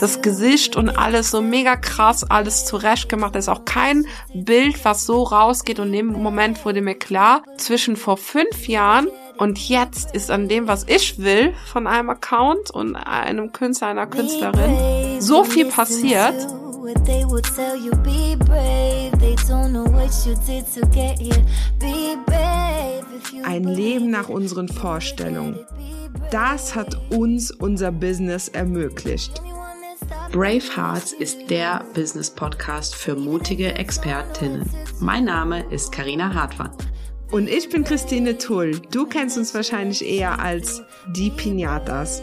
Das Gesicht und alles so mega krass, alles zurecht gemacht. Da ist auch kein Bild, was so rausgeht. Und in dem Moment wurde mir klar, zwischen vor fünf Jahren und jetzt ist an dem, was ich will von einem Account und einem Künstler, einer Künstlerin, so viel passiert. Ein Leben nach unseren Vorstellungen. Das hat uns unser Business ermöglicht. Brave Hearts ist der Business Podcast für mutige Expertinnen. Mein Name ist Karina Hartmann. Und ich bin Christine Tull. Du kennst uns wahrscheinlich eher als die Pinatas.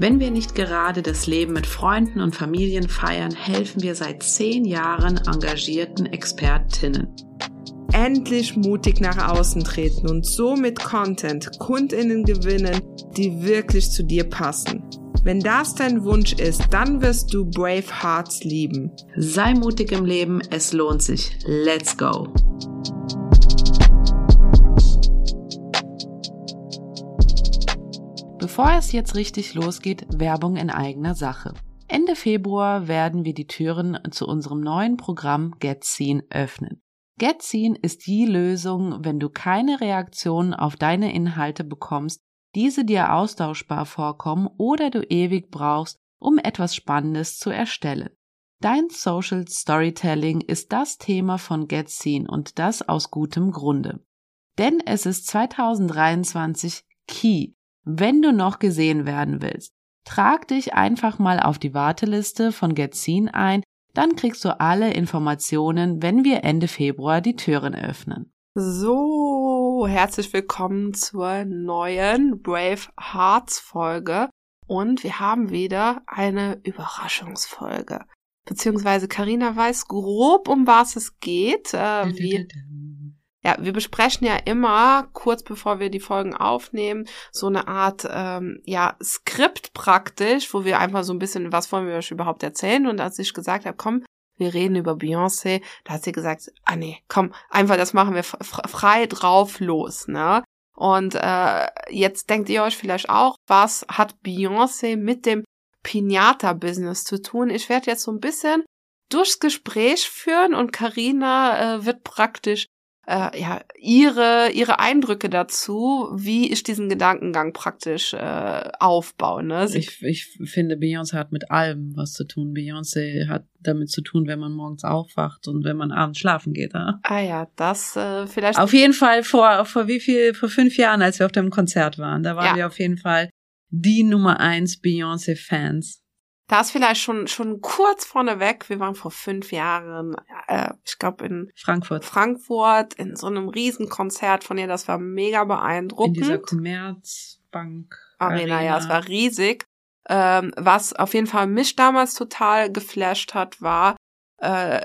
Wenn wir nicht gerade das Leben mit Freunden und Familien feiern, helfen wir seit zehn Jahren engagierten Expertinnen. Endlich mutig nach außen treten und so mit Content Kundinnen gewinnen, die wirklich zu dir passen. Wenn das dein Wunsch ist, dann wirst du Brave Hearts lieben. Sei mutig im Leben, es lohnt sich. Let's go! Bevor es jetzt richtig losgeht, Werbung in eigener Sache. Ende Februar werden wir die Türen zu unserem neuen Programm Get Seen öffnen. Get Seen ist die Lösung, wenn du keine Reaktion auf deine Inhalte bekommst, diese dir austauschbar vorkommen oder du ewig brauchst, um etwas Spannendes zu erstellen. Dein Social Storytelling ist das Thema von Get Seen und das aus gutem Grunde. Denn es ist 2023 Key wenn du noch gesehen werden willst, trag dich einfach mal auf die Warteliste von Getzin ein, dann kriegst du alle Informationen, wenn wir Ende Februar die Türen öffnen. So, herzlich willkommen zur neuen Brave Hearts Folge und wir haben wieder eine Überraschungsfolge. Beziehungsweise Karina weiß grob, um was es geht. Äh, wir, ja, wir besprechen ja immer, kurz bevor wir die Folgen aufnehmen, so eine Art, ähm, ja, Skript praktisch, wo wir einfach so ein bisschen, was wollen wir euch überhaupt erzählen? Und als ich gesagt habe, komm, wir reden über Beyoncé, da hat sie gesagt, ah nee, komm, einfach das machen wir frei drauf los, ne? Und äh, jetzt denkt ihr euch vielleicht auch, was hat Beyoncé mit dem Pinata-Business zu tun? Ich werde jetzt so ein bisschen durchs Gespräch führen und Karina äh, wird praktisch äh, ja, ihre, ihre Eindrücke dazu, wie ich diesen Gedankengang praktisch äh, aufbaue. Ne? ich, ich finde, Beyoncé hat mit allem was zu tun. Beyoncé hat damit zu tun, wenn man morgens aufwacht und wenn man abends schlafen geht. Ja? Ah ja, das äh, vielleicht. Auf jeden Fall vor, vor wie viel, vor fünf Jahren, als wir auf dem Konzert waren, da waren ja. wir auf jeden Fall die Nummer eins Beyoncé-Fans. Da ist vielleicht schon schon kurz vorneweg. Wir waren vor fünf Jahren, äh, ich glaube in Frankfurt. Frankfurt in so einem Riesenkonzert von ihr. Das war mega beeindruckend. In dieser Commerzbank Arena, Arena. ja, es war riesig. Ähm, was auf jeden Fall mich damals total geflasht hat, war, äh,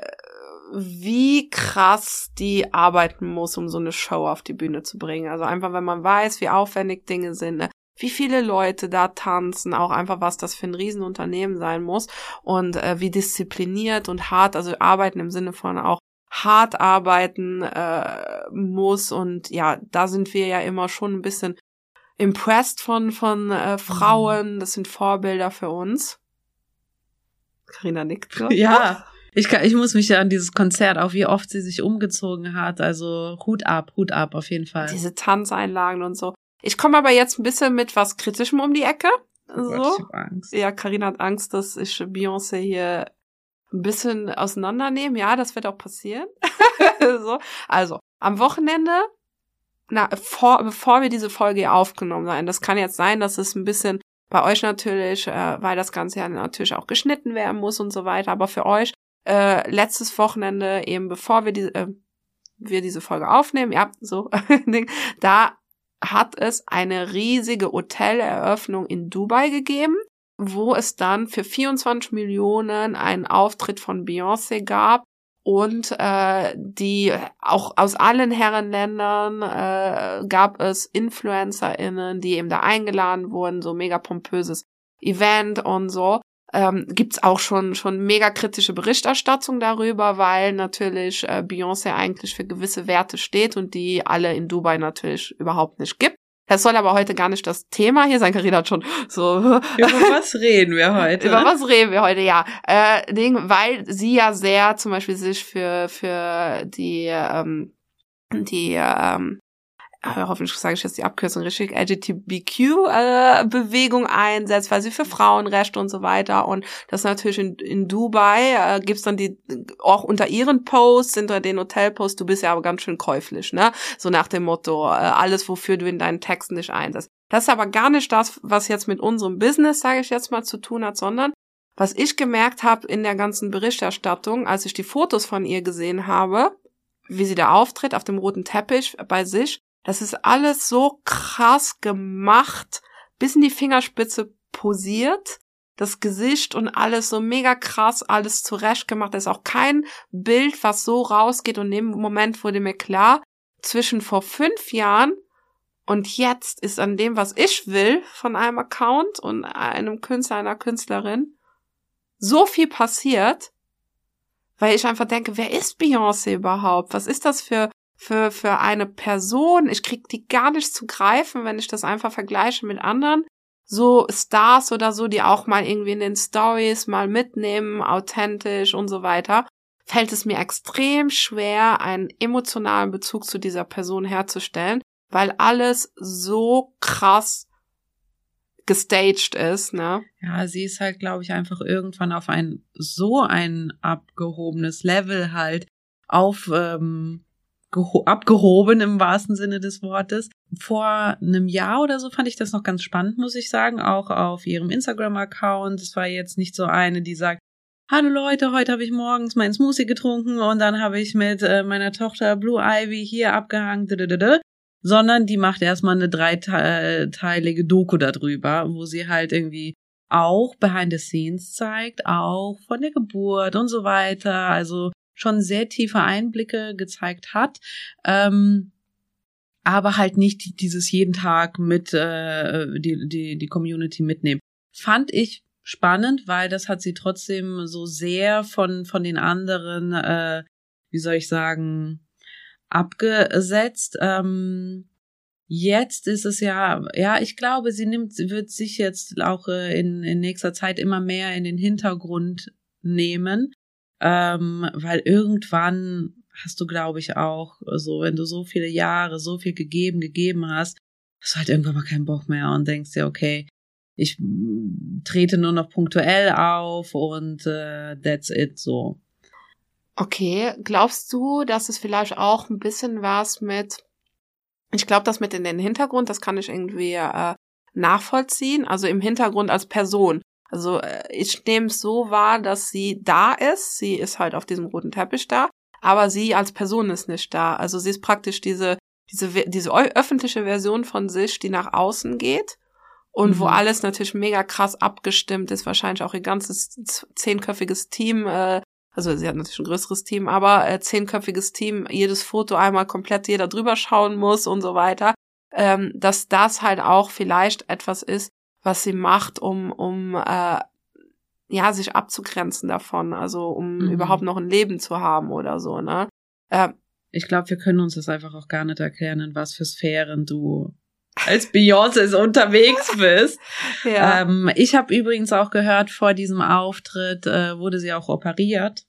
wie krass die arbeiten muss, um so eine Show auf die Bühne zu bringen. Also einfach, wenn man weiß, wie aufwendig Dinge sind. Ne? Wie viele Leute da tanzen, auch einfach was das für ein Riesenunternehmen sein muss und äh, wie diszipliniert und hart, also arbeiten im Sinne von auch hart arbeiten äh, muss und ja, da sind wir ja immer schon ein bisschen impressed von von äh, Frauen, das sind Vorbilder für uns. Karina nickt so. Ja. Ich, kann, ich muss mich ja an dieses Konzert, auch wie oft sie sich umgezogen hat. Also Hut ab, Hut ab auf jeden Fall. Diese Tanzeinlagen und so. Ich komme aber jetzt ein bisschen mit was Kritischem um die Ecke. So. Gott, ich hab Angst. Ja, Karina hat Angst, dass ich Beyoncé hier ein bisschen auseinandernehme. Ja, das wird auch passieren. so. Also, am Wochenende, na, vor, bevor wir diese Folge aufgenommen haben, das kann jetzt sein, dass es ein bisschen bei euch natürlich, äh, weil das Ganze ja natürlich auch geschnitten werden muss und so weiter, aber für euch äh, letztes Wochenende, eben bevor wir diese, äh, wir diese Folge aufnehmen, ja, so, da hat es eine riesige Hoteleröffnung in Dubai gegeben, wo es dann für 24 Millionen einen Auftritt von Beyoncé gab und äh, die auch aus allen Herrenländern äh, gab es InfluencerInnen, die eben da eingeladen wurden, so mega pompöses Event und so ähm, gibt auch schon schon mega kritische Berichterstattung darüber, weil natürlich äh, Beyoncé eigentlich für gewisse Werte steht und die alle in Dubai natürlich überhaupt nicht gibt. Das soll aber heute gar nicht das Thema hier sein. Carina hat schon so. Über was reden wir heute? Über was reden wir heute? Ja, äh, Ding, weil sie ja sehr zum Beispiel sich für für die ähm, die ähm, hoffentlich sage ich jetzt die Abkürzung richtig, LGBTQ-Bewegung äh, einsetzt, weil sie für Frauenrechte und so weiter. Und das natürlich in, in Dubai äh, gibt's dann die, auch unter ihren Posts, unter den Hotelposts, du bist ja aber ganz schön käuflich, ne? So nach dem Motto, äh, alles, wofür du in deinen Texten dich einsetzt. Das ist aber gar nicht das, was jetzt mit unserem Business, sage ich jetzt mal, zu tun hat, sondern was ich gemerkt habe in der ganzen Berichterstattung, als ich die Fotos von ihr gesehen habe, wie sie da auftritt auf dem roten Teppich bei sich, das ist alles so krass gemacht, bis in die Fingerspitze posiert. Das Gesicht und alles so mega krass, alles zurecht gemacht. Da ist auch kein Bild, was so rausgeht. Und in dem Moment wurde mir klar, zwischen vor fünf Jahren und jetzt ist an dem, was ich will von einem Account und einem Künstler, einer Künstlerin, so viel passiert, weil ich einfach denke, wer ist Beyoncé überhaupt? Was ist das für für, für eine Person. Ich krieg die gar nicht zu greifen, wenn ich das einfach vergleiche mit anderen. So Stars oder so, die auch mal irgendwie in den Stories mal mitnehmen, authentisch und so weiter, fällt es mir extrem schwer, einen emotionalen Bezug zu dieser Person herzustellen, weil alles so krass gestaged ist, ne? Ja, sie ist halt, glaube ich, einfach irgendwann auf ein so ein abgehobenes Level halt auf ähm, abgehoben im wahrsten Sinne des Wortes. Vor einem Jahr oder so fand ich das noch ganz spannend, muss ich sagen, auch auf ihrem Instagram-Account. Es war jetzt nicht so eine, die sagt, Hallo Leute, heute habe ich morgens meinen Smoothie getrunken und dann habe ich mit äh, meiner Tochter Blue Ivy hier abgehangen, sondern die macht erstmal eine dreiteilige Doku darüber, wo sie halt irgendwie auch behind the scenes zeigt, auch von der Geburt und so weiter. Also schon sehr tiefe Einblicke gezeigt hat. Ähm, aber halt nicht dieses jeden Tag mit äh, die, die, die Community mitnehmen. Fand ich spannend, weil das hat sie trotzdem so sehr von, von den anderen, äh, wie soll ich sagen, abgesetzt. Ähm, jetzt ist es ja, ja, ich glaube, sie nimmt, wird sich jetzt auch äh, in, in nächster Zeit immer mehr in den Hintergrund nehmen ähm, weil irgendwann hast du, glaube ich, auch so, wenn du so viele Jahre so viel gegeben, gegeben hast, hast du halt irgendwann mal keinen Bock mehr und denkst dir, okay, ich trete nur noch punktuell auf und äh, that's it so. Okay, glaubst du, dass es vielleicht auch ein bisschen was mit, ich glaube, das mit in den Hintergrund, das kann ich irgendwie äh, nachvollziehen, also im Hintergrund als Person. Also äh, ich nehme es so wahr, dass sie da ist. Sie ist halt auf diesem roten Teppich da, aber sie als Person ist nicht da. Also sie ist praktisch diese diese diese öffentliche Version von sich, die nach außen geht und mhm. wo alles natürlich mega krass abgestimmt ist. Wahrscheinlich auch ihr ganzes zehnköpfiges Team. Äh, also sie hat natürlich ein größeres Team, aber äh, zehnköpfiges Team, jedes Foto einmal komplett jeder drüber schauen muss und so weiter. Ähm, dass das halt auch vielleicht etwas ist, was sie macht, um, um äh, ja, sich abzugrenzen davon, also um mhm. überhaupt noch ein Leben zu haben oder so, ne? Äh, ich glaube, wir können uns das einfach auch gar nicht erklären, in was für Sphären du als Beyoncé unterwegs bist. ja. Ähm, ich habe übrigens auch gehört, vor diesem Auftritt äh, wurde sie auch operiert.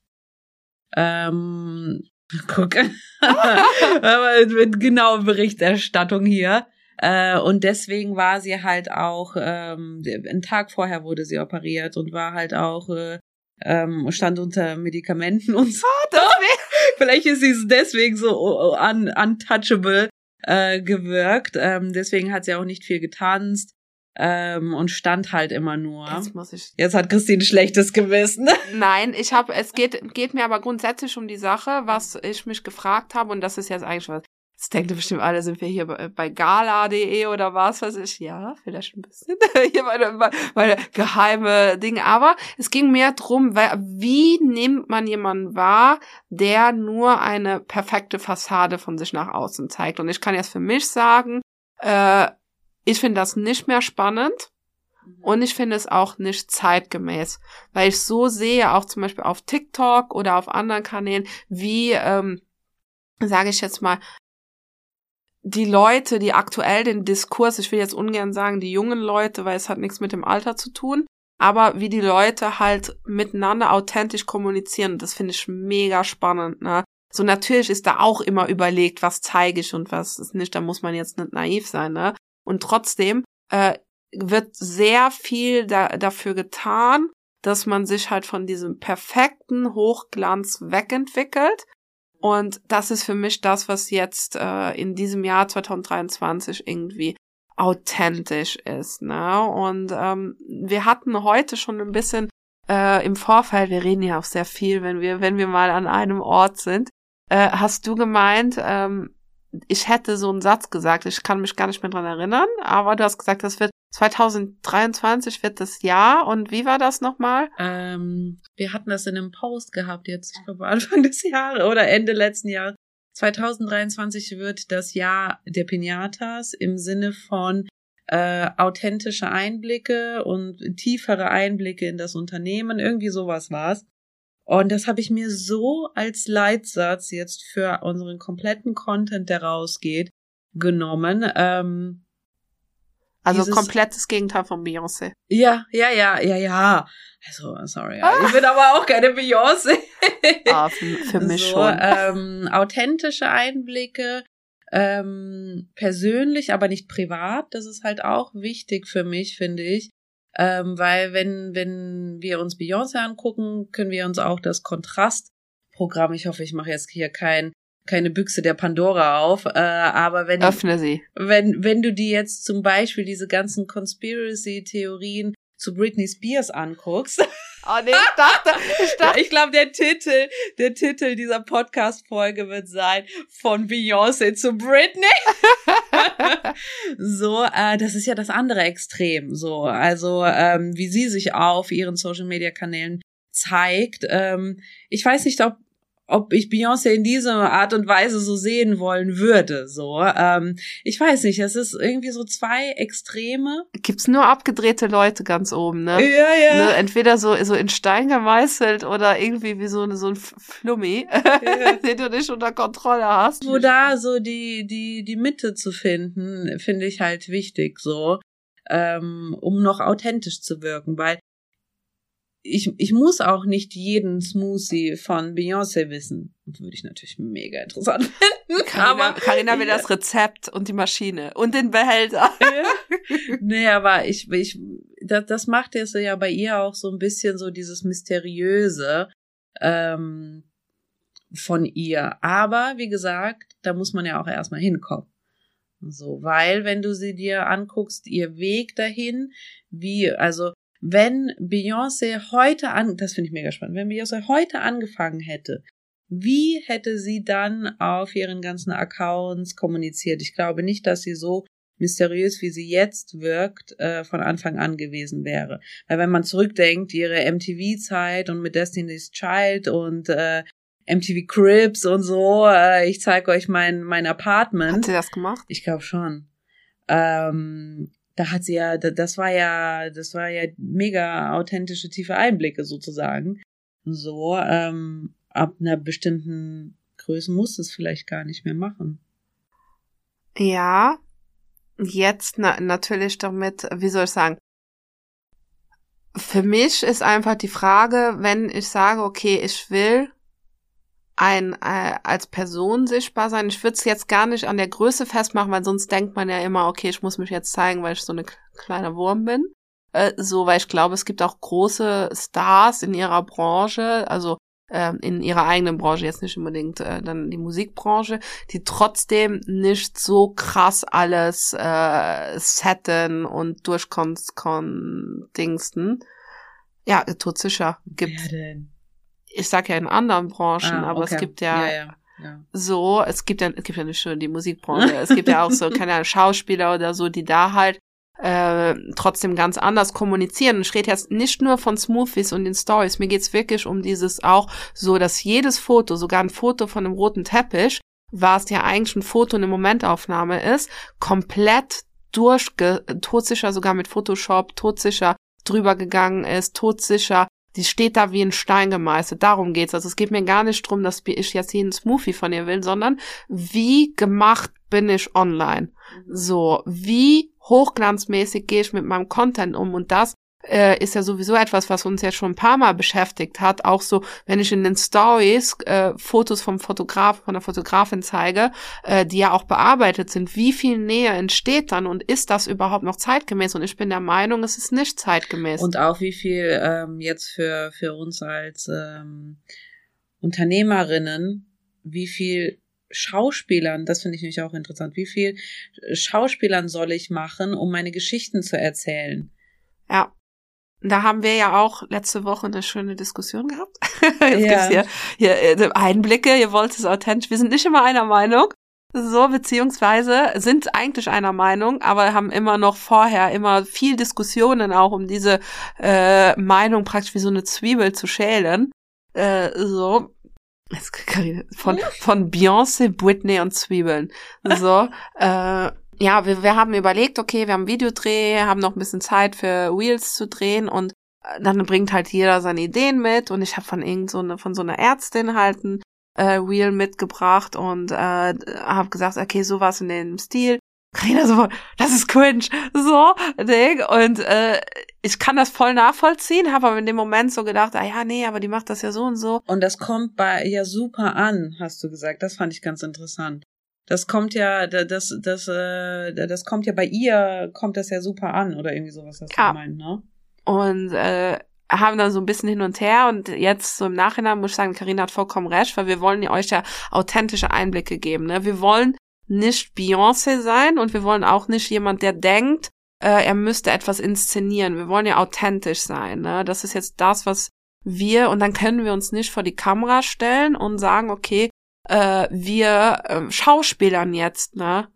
Ähm, guck, mit genauer Berichterstattung hier. Äh, und deswegen war sie halt auch, ähm, einen Tag vorher wurde sie operiert und war halt auch, äh, ähm, stand unter Medikamenten und so. Vielleicht ist sie deswegen so un untouchable äh, gewirkt. Ähm, deswegen hat sie auch nicht viel getanzt. Ähm, und stand halt immer nur. Jetzt muss ich. Jetzt hat Christine schlechtes Gewissen. Nein, ich habe, es geht, geht mir aber grundsätzlich um die Sache, was ich mich gefragt habe, und das ist jetzt eigentlich was, Jetzt denken bestimmt alle, sind wir hier bei, bei gala.de oder was weiß ich. Ja, vielleicht ein bisschen. hier meine, meine geheime Dinge. Aber es ging mehr drum, wie nimmt man jemanden wahr, der nur eine perfekte Fassade von sich nach außen zeigt. Und ich kann jetzt für mich sagen, äh, ich finde das nicht mehr spannend. Mhm. Und ich finde es auch nicht zeitgemäß, weil ich so sehe, auch zum Beispiel auf TikTok oder auf anderen Kanälen, wie, ähm, sage ich jetzt mal, die Leute, die aktuell den Diskurs, ich will jetzt ungern sagen, die jungen Leute, weil es hat nichts mit dem Alter zu tun, aber wie die Leute halt miteinander authentisch kommunizieren, das finde ich mega spannend, ne? So natürlich ist da auch immer überlegt, was zeige ich und was ist nicht, da muss man jetzt nicht naiv sein, ne? Und trotzdem äh, wird sehr viel da, dafür getan, dass man sich halt von diesem perfekten Hochglanz wegentwickelt. Und das ist für mich das, was jetzt äh, in diesem Jahr 2023 irgendwie authentisch ist. Ne? Und ähm, wir hatten heute schon ein bisschen äh, im Vorfeld, wir reden ja auch sehr viel, wenn wir, wenn wir mal an einem Ort sind, äh, hast du gemeint, ähm, ich hätte so einen Satz gesagt, ich kann mich gar nicht mehr dran erinnern, aber du hast gesagt, das wird 2023 wird das Jahr und wie war das nochmal? Ähm, wir hatten das in einem Post gehabt jetzt, ich glaube Anfang des Jahres oder Ende letzten Jahres. 2023 wird das Jahr der Pinatas im Sinne von äh, authentische Einblicke und tiefere Einblicke in das Unternehmen. Irgendwie sowas war's. Und das habe ich mir so als Leitsatz jetzt für unseren kompletten Content, der rausgeht, genommen. Ähm, also dieses, komplettes Gegenteil von Beyoncé. Ja, ja, ja, ja, ja. Also, sorry. Ah. Ich bin aber auch keine Beyoncé. ah, für, für mich so, schon. Ähm, authentische Einblicke, ähm, persönlich, aber nicht privat. Das ist halt auch wichtig für mich, finde ich. Ähm, weil wenn, wenn wir uns Beyoncé angucken, können wir uns auch das Kontrastprogramm, ich hoffe, ich mache jetzt hier kein keine Büchse der Pandora auf, äh, aber wenn öffne sie. Wenn wenn du dir jetzt zum Beispiel diese ganzen Conspiracy-Theorien zu Britney Spears anguckst. Oh nee, ich dachte, ich dachte. ich glaube, der Titel, der Titel dieser Podcast-Folge wird sein von Beyoncé zu Britney. so, äh, das ist ja das andere Extrem. So, also ähm, wie sie sich auf ihren Social-Media-Kanälen zeigt. Ähm, ich weiß nicht, ob ob ich Beyoncé in dieser Art und Weise so sehen wollen würde. So, ähm, ich weiß nicht, es ist irgendwie so zwei Extreme. Gibt's nur abgedrehte Leute ganz oben, ne? Ja, ja. Ne? Entweder so so in Stein gemeißelt oder irgendwie wie so, so ein Flummi, ja. den du nicht unter Kontrolle hast. Wo da so die die die Mitte zu finden, finde ich halt wichtig, so ähm, um noch authentisch zu wirken, weil ich, ich muss auch nicht jeden Smoothie von Beyoncé wissen. Würde ich natürlich mega interessant finden. Carina, Carina will ja. das Rezept und die Maschine und den Behälter. nee, aber ich, ich, das, das macht jetzt ja bei ihr auch so ein bisschen so dieses Mysteriöse ähm, von ihr. Aber wie gesagt, da muss man ja auch erstmal hinkommen. So, weil wenn du sie dir anguckst, ihr Weg dahin, wie, also wenn Beyoncé heute an, das finde ich mega spannend, wenn Beyoncé heute angefangen hätte, wie hätte sie dann auf ihren ganzen Accounts kommuniziert? Ich glaube nicht, dass sie so mysteriös, wie sie jetzt wirkt, äh, von Anfang an gewesen wäre. Weil wenn man zurückdenkt, ihre MTV-Zeit und mit Destiny's Child und äh, MTV Cribs und so, äh, ich zeige euch mein, mein Apartment. Hat sie das gemacht? Ich glaube schon. Ähm, da hat sie ja, das war ja, das war ja mega authentische, tiefe Einblicke sozusagen. So, ähm, ab einer bestimmten Größe muss es vielleicht gar nicht mehr machen. Ja, jetzt na natürlich damit, wie soll ich sagen, für mich ist einfach die Frage, wenn ich sage, okay, ich will ein äh, als Person sichtbar sein. Ich würde es jetzt gar nicht an der Größe festmachen, weil sonst denkt man ja immer, okay, ich muss mich jetzt zeigen, weil ich so eine kleine Wurm bin. Äh, so, weil ich glaube, es gibt auch große Stars in ihrer Branche, also äh, in ihrer eigenen Branche, jetzt nicht unbedingt äh, dann die Musikbranche, die trotzdem nicht so krass alles äh, setten und durchkon-dingsten. Ja, tut sicher. Gibt. Denn? Ich sag ja in anderen Branchen, ah, aber es gibt ja, ja, ja, ja, so, es gibt ja, es gibt ja nicht nur die Musikbranche, es gibt ja auch so, keine Ahnung, Schauspieler oder so, die da halt äh, trotzdem ganz anders kommunizieren. Und ich rede jetzt nicht nur von Smoothies und den Stories, mir geht's wirklich um dieses auch so, dass jedes Foto, sogar ein Foto von einem roten Teppich, was ja eigentlich ein Foto eine Momentaufnahme ist, komplett durchge, todsicher sogar mit Photoshop, todsicher drüber gegangen ist, todsicher die steht da wie ein Stein gemeißelt. Darum geht's. Also es geht mir gar nicht drum, dass ich jetzt jeden Smoothie von ihr will, sondern wie gemacht bin ich online? Mhm. So, wie hochglanzmäßig gehe ich mit meinem Content um? Und das äh, ist ja sowieso etwas, was uns jetzt schon ein paar Mal beschäftigt hat. Auch so, wenn ich in den Stories äh, Fotos vom Fotograf, von der Fotografin zeige, äh, die ja auch bearbeitet sind, wie viel Nähe entsteht dann und ist das überhaupt noch zeitgemäß? Und ich bin der Meinung, es ist nicht zeitgemäß. Und auch wie viel ähm, jetzt für, für uns als ähm, Unternehmerinnen, wie viel Schauspielern, das finde ich nämlich auch interessant, wie viel Schauspielern soll ich machen, um meine Geschichten zu erzählen? Ja, da haben wir ja auch letzte Woche eine schöne Diskussion gehabt. Jetzt ja. gibt's hier, hier äh, Einblicke, ihr wollt es authentisch. Wir sind nicht immer einer Meinung. So, beziehungsweise sind eigentlich einer Meinung, aber haben immer noch vorher immer viel Diskussionen auch um diese äh, Meinung praktisch wie so eine Zwiebel zu schälen. Äh, so. Von, von Beyoncé, Britney und Zwiebeln. So, äh, ja, wir, wir haben überlegt, okay, wir haben Videodreh, haben noch ein bisschen Zeit für Wheels zu drehen und äh, dann bringt halt jeder seine Ideen mit und ich habe von irgend so eine, von so einer Ärztin halt ein äh, Wheel mitgebracht und äh, habe gesagt, okay, sowas in dem Stil. Carina so, das ist cringe, so Ding. Und äh, ich kann das voll nachvollziehen, habe aber in dem Moment so gedacht, ah ja, nee, aber die macht das ja so und so. Und das kommt bei ihr super an, hast du gesagt. Das fand ich ganz interessant. Das kommt ja, das, das, äh, das kommt ja bei ihr, kommt das ja super an oder irgendwie sowas hast ja. du gemeint, ne? Und äh, haben dann so ein bisschen hin und her und jetzt so im Nachhinein muss ich sagen, Karina hat vollkommen recht, weil wir wollen euch ja authentische Einblicke geben. Ne? Wir wollen nicht Beyoncé sein und wir wollen auch nicht jemand, der denkt, äh, er müsste etwas inszenieren. Wir wollen ja authentisch sein. Ne? Das ist jetzt das, was wir und dann können wir uns nicht vor die Kamera stellen und sagen, okay, äh, wir äh, Schauspielern jetzt, ne?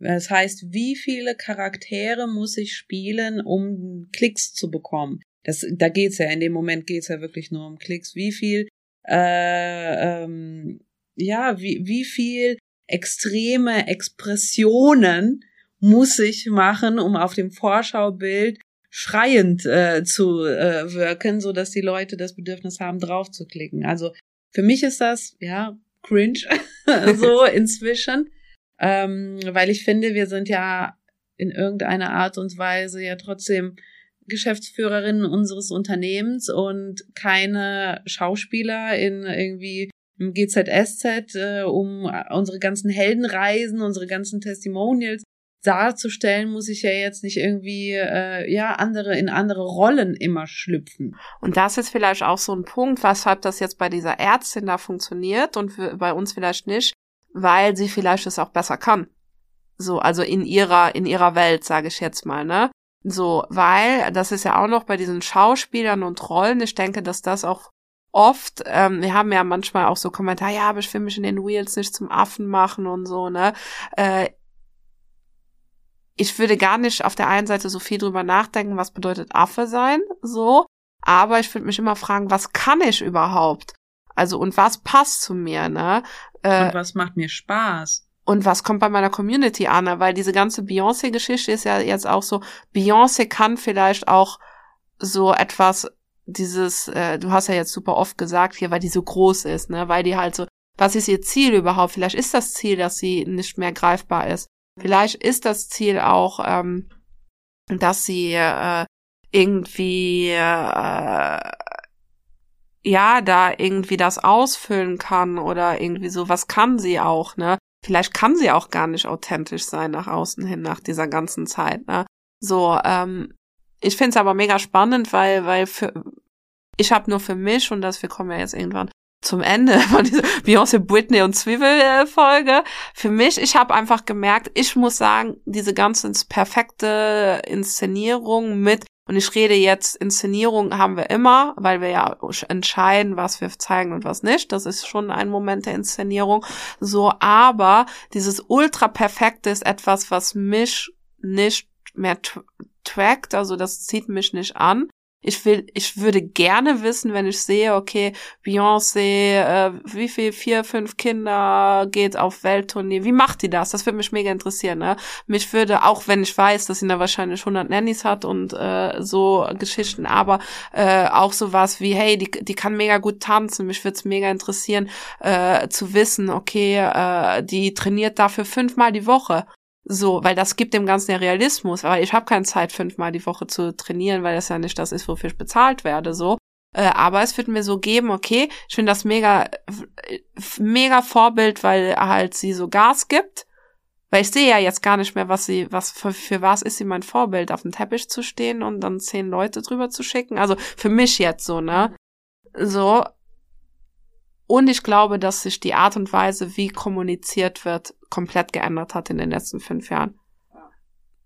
Das heißt, wie viele Charaktere muss ich spielen, um Klicks zu bekommen? Das, da geht's ja, in dem Moment geht's ja wirklich nur um Klicks. Wie viel, äh, ähm, ja, wie, wie viel extreme Expressionen muss ich machen, um auf dem Vorschaubild schreiend äh, zu äh, wirken, so dass die Leute das Bedürfnis haben, drauf zu klicken. Also für mich ist das ja cringe, so inzwischen, ähm, weil ich finde, wir sind ja in irgendeiner Art und Weise ja trotzdem Geschäftsführerinnen unseres Unternehmens und keine Schauspieler in irgendwie im GZSZ, äh, um unsere ganzen Heldenreisen, unsere ganzen Testimonials darzustellen, muss ich ja jetzt nicht irgendwie äh, ja andere in andere Rollen immer schlüpfen. Und das ist vielleicht auch so ein Punkt, weshalb das jetzt bei dieser Ärztin da funktioniert und bei uns vielleicht nicht, weil sie vielleicht es auch besser kann. So, also in ihrer in ihrer Welt, sage ich jetzt mal, ne? So, weil das ist ja auch noch bei diesen Schauspielern und Rollen. Ich denke, dass das auch oft, ähm, wir haben ja manchmal auch so Kommentare, ja, aber ich will mich in den Wheels nicht zum Affen machen und so, ne? Äh, ich würde gar nicht auf der einen Seite so viel drüber nachdenken, was bedeutet Affe sein, so, aber ich würde mich immer fragen, was kann ich überhaupt? Also und was passt zu mir, ne? Äh, und was macht mir Spaß? Und was kommt bei meiner Community an? Ne? Weil diese ganze Beyoncé-Geschichte ist ja jetzt auch so, Beyoncé kann vielleicht auch so etwas, dieses, äh, du hast ja jetzt super oft gesagt hier, weil die so groß ist, ne? Weil die halt so, was ist ihr Ziel überhaupt? Vielleicht ist das Ziel, dass sie nicht mehr greifbar ist. Vielleicht ist das Ziel auch, ähm, dass sie äh, irgendwie äh, ja da irgendwie das ausfüllen kann oder irgendwie so. Was kann sie auch, ne? Vielleicht kann sie auch gar nicht authentisch sein nach außen hin nach dieser ganzen Zeit, ne? So, ähm, ich finde es aber mega spannend, weil weil für ich habe nur für mich und das wir kommen ja jetzt irgendwann zum Ende von dieser Beyoncé, Britney und Zwiebel Folge. Für mich, ich habe einfach gemerkt, ich muss sagen, diese ganze perfekte Inszenierung mit und ich rede jetzt, Inszenierung haben wir immer, weil wir ja entscheiden, was wir zeigen und was nicht. Das ist schon ein Moment der Inszenierung. So, aber dieses ultra perfekte ist etwas, was mich nicht mehr trackt, also das zieht mich nicht an. Ich will, ich würde gerne wissen, wenn ich sehe, okay, Beyoncé, äh, wie viel, vier, fünf Kinder geht auf Welttournee. Wie macht die das? Das würde mich mega interessieren, ne? Mich würde, auch wenn ich weiß, dass sie da wahrscheinlich 100 Nannies hat und äh, so Geschichten, aber äh, auch sowas wie, hey, die, die kann mega gut tanzen. Mich würde es mega interessieren, äh, zu wissen, okay, äh, die trainiert dafür fünfmal die Woche. So, weil das gibt dem Ganzen ja Realismus. Aber ich habe keine Zeit, fünfmal die Woche zu trainieren, weil das ja nicht das ist, wofür ich bezahlt werde. So. Äh, aber es wird mir so geben, okay, ich finde das mega, mega Vorbild, weil halt sie so Gas gibt. Weil ich sehe ja jetzt gar nicht mehr, was sie, was für, für was ist sie mein Vorbild, auf dem Teppich zu stehen und dann zehn Leute drüber zu schicken. Also für mich jetzt so, ne? So. Und ich glaube, dass sich die Art und Weise, wie kommuniziert wird, komplett geändert hat in den letzten fünf Jahren.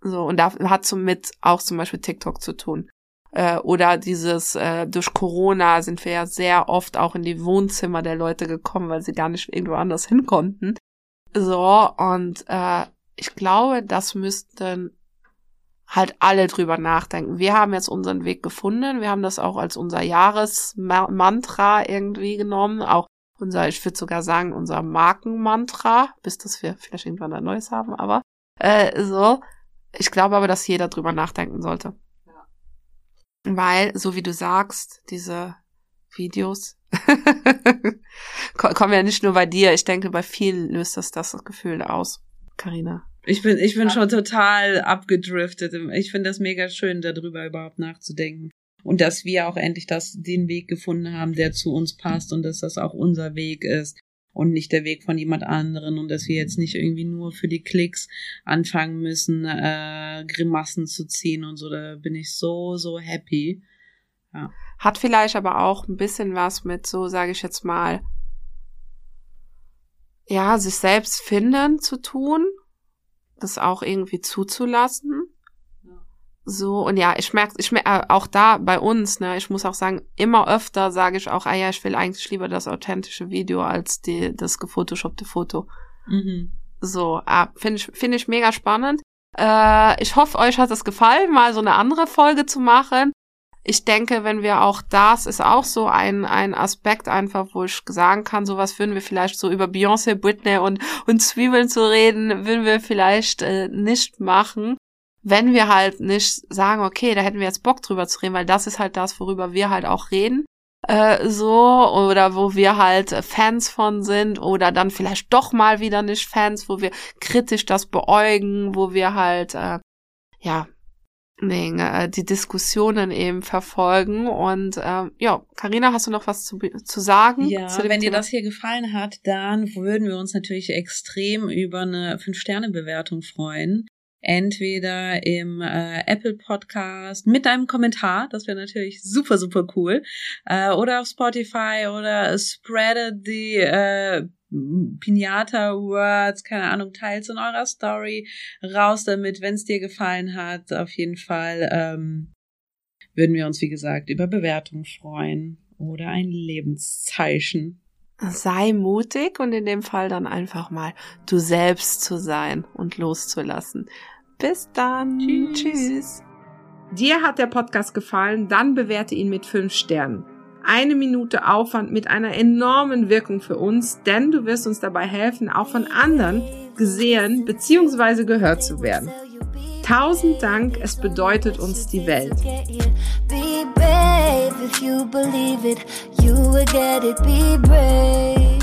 So, und da hat somit auch zum Beispiel TikTok zu tun. Äh, oder dieses, äh, durch Corona sind wir ja sehr oft auch in die Wohnzimmer der Leute gekommen, weil sie gar nicht irgendwo anders hin konnten. So, und äh, ich glaube, das müssten halt alle drüber nachdenken. Wir haben jetzt unseren Weg gefunden. Wir haben das auch als unser Jahresmantra irgendwie genommen. Auch unser, ich würde sogar sagen, unser Markenmantra, bis dass wir vielleicht irgendwann ein neues haben, aber äh, so. Ich glaube aber, dass jeder drüber nachdenken sollte. Ja. Weil, so wie du sagst, diese Videos kommen ja nicht nur bei dir, ich denke, bei vielen löst das das Gefühl aus. Karina. Ich bin, ich bin schon total abgedriftet. Ich finde das mega schön, darüber überhaupt nachzudenken und dass wir auch endlich das, den Weg gefunden haben, der zu uns passt und dass das auch unser Weg ist und nicht der Weg von jemand anderen und dass wir jetzt nicht irgendwie nur für die Klicks anfangen müssen, äh, Grimassen zu ziehen und so. Da bin ich so, so happy. Ja. Hat vielleicht aber auch ein bisschen was mit, so sage ich jetzt mal, ja, sich selbst finden zu tun, das auch irgendwie zuzulassen so, und ja, ich merke, ich merke äh, auch da bei uns, ne, ich muss auch sagen, immer öfter sage ich auch, ah ja, ich will eigentlich lieber das authentische Video als die, das gefotoshoppte Foto. Mhm. So, ah, finde ich, finde ich mega spannend. Äh, ich hoffe, euch hat es gefallen, mal so eine andere Folge zu machen. Ich denke, wenn wir auch das ist auch so ein, ein Aspekt einfach, wo ich sagen kann, sowas würden wir vielleicht so über Beyoncé, Britney und, und Zwiebeln zu reden, würden wir vielleicht äh, nicht machen wenn wir halt nicht sagen, okay, da hätten wir jetzt Bock drüber zu reden, weil das ist halt das, worüber wir halt auch reden, äh, so, oder wo wir halt Fans von sind, oder dann vielleicht doch mal wieder nicht Fans, wo wir kritisch das beäugen, wo wir halt, äh, ja, äh, die Diskussionen eben verfolgen. Und äh, ja, Karina, hast du noch was zu, zu sagen? Ja, zu wenn Thema? dir das hier gefallen hat, dann würden wir uns natürlich extrem über eine Fünf-Sterne-Bewertung freuen entweder im äh, Apple Podcast mit einem Kommentar, das wäre natürlich super, super cool, äh, oder auf Spotify oder spreadet die äh, Pinata Words, keine Ahnung, teils in eurer Story raus damit, wenn es dir gefallen hat. Auf jeden Fall ähm, würden wir uns, wie gesagt, über Bewertung freuen oder ein Lebenszeichen. Sei mutig und in dem Fall dann einfach mal du selbst zu sein und loszulassen. Bis dann. Tschüss. Tschüss. Dir hat der Podcast gefallen, dann bewerte ihn mit fünf Sternen. Eine Minute Aufwand mit einer enormen Wirkung für uns, denn du wirst uns dabei helfen, auch von anderen gesehen bzw. gehört zu werden. Tausend Dank, es bedeutet uns die Welt. If you believe it, you will get it, be brave.